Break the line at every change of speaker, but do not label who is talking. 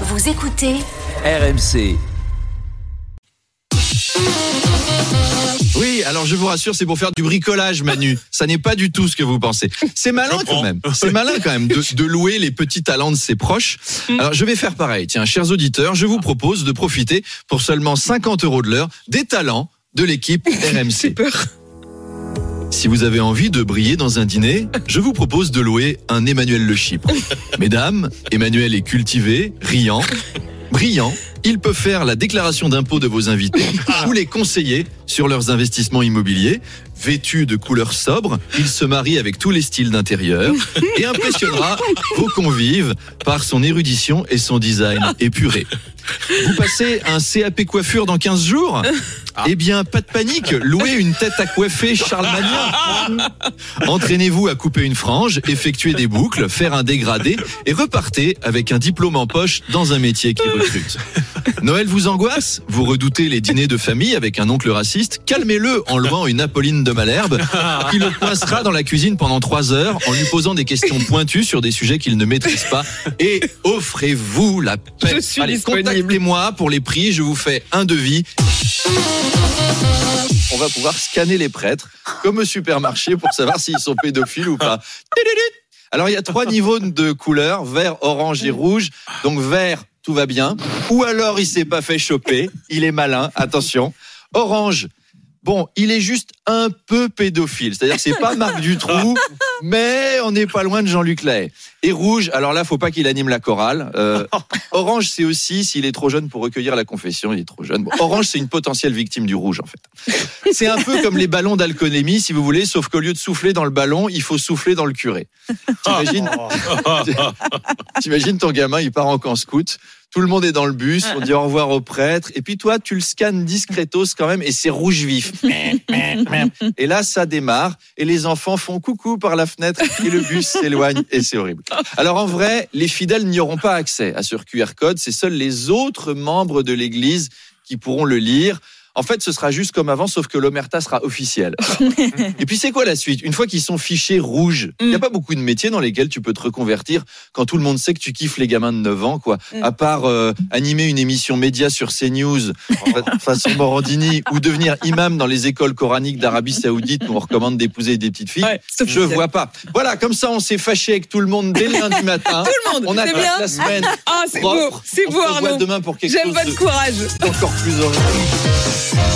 Vous écoutez
RMC.
Oui, alors je vous rassure, c'est pour faire du bricolage, Manu. Ça n'est pas du tout ce que vous pensez. C'est malin quand même. C'est malin quand même de, de louer les petits talents de ses proches. Alors je vais faire pareil. Tiens, chers auditeurs, je vous propose de profiter pour seulement 50 euros de l'heure des talents de l'équipe RMC. Si vous avez envie de briller dans un dîner, je vous propose de louer un Emmanuel Le Chypre. Mesdames, Emmanuel est cultivé, riant, brillant. Il peut faire la déclaration d'impôt de vos invités ou les conseiller sur leurs investissements immobiliers. Vêtu de couleurs sobres, il se marie avec tous les styles d'intérieur et impressionnera vos convives par son érudition et son design épuré. Vous passez un CAP coiffure dans 15 jours Eh bien, pas de panique, louez une tête à coiffer Charles Magnin. Entraînez-vous à couper une frange, effectuer des boucles, faire un dégradé et repartez avec un diplôme en poche dans un métier qui recrute. Noël vous angoisse Vous redoutez les dîners de famille avec un oncle raciste Calmez-le en louant une Apolline de Malherbe qui le coincera dans la cuisine pendant trois heures en lui posant des questions pointues sur des sujets qu'il ne maîtrise pas et offrez-vous la paix.
Je suis
Allez,
disponible.
Contactez-moi pour les prix, je vous fais un devis. On va pouvoir scanner les prêtres comme au supermarché pour savoir s'ils sont pédophiles ou pas. Alors il y a trois niveaux de couleurs, vert, orange et rouge. Donc vert, tout va bien. Ou alors il s'est pas fait choper, il est malin, attention. Orange, bon, il est juste un peu pédophile. C'est-à-dire que c'est pas Marc Dutroux, mais on n'est pas loin de Jean-Luc Lay. Et rouge, alors là, faut pas qu'il anime la chorale. Euh, orange, c'est aussi s'il est trop jeune pour recueillir la confession, il est trop jeune. Bon, orange, c'est une potentielle victime du rouge, en fait. C'est un peu comme les ballons d'alcoolémie, si vous voulez, sauf qu'au lieu de souffler dans le ballon, il faut souffler dans le curé. T'imagines, t'imagines ton gamin, il part en camp scout. Tout le monde est dans le bus, on dit au revoir au prêtre, et puis toi, tu le scannes discretos quand même, et c'est rouge vif. Et là, ça démarre, et les enfants font coucou par la fenêtre, et le bus s'éloigne, et c'est horrible. Alors en vrai, les fidèles n'y auront pas accès à ce QR code, c'est seuls les autres membres de l'Église qui pourront le lire. En fait, ce sera juste comme avant, sauf que l'omerta sera officielle. Et puis c'est quoi la suite? Une fois qu'ils sont fichés rouges, il n'y a pas beaucoup de métiers dans lesquels tu peux te reconvertir quand tout le monde sait que tu kiffes les gamins de 9 ans, quoi. À part euh, animer une émission média sur CNews fa- façon Morandini ou devenir imam dans les écoles coraniques d'Arabie Saoudite où on recommande d'épouser des petites filles.
Ouais,
Je vois pas. Voilà, comme ça, on s'est fâché avec tout le monde dès le lundi matin.
Tout le monde,
On a
bien.
la semaine.
Ah, c'est beau, c'est beau
se
Arnaud.
demain pour quelque
J'aime votre
de
courage.
encore plus horrible.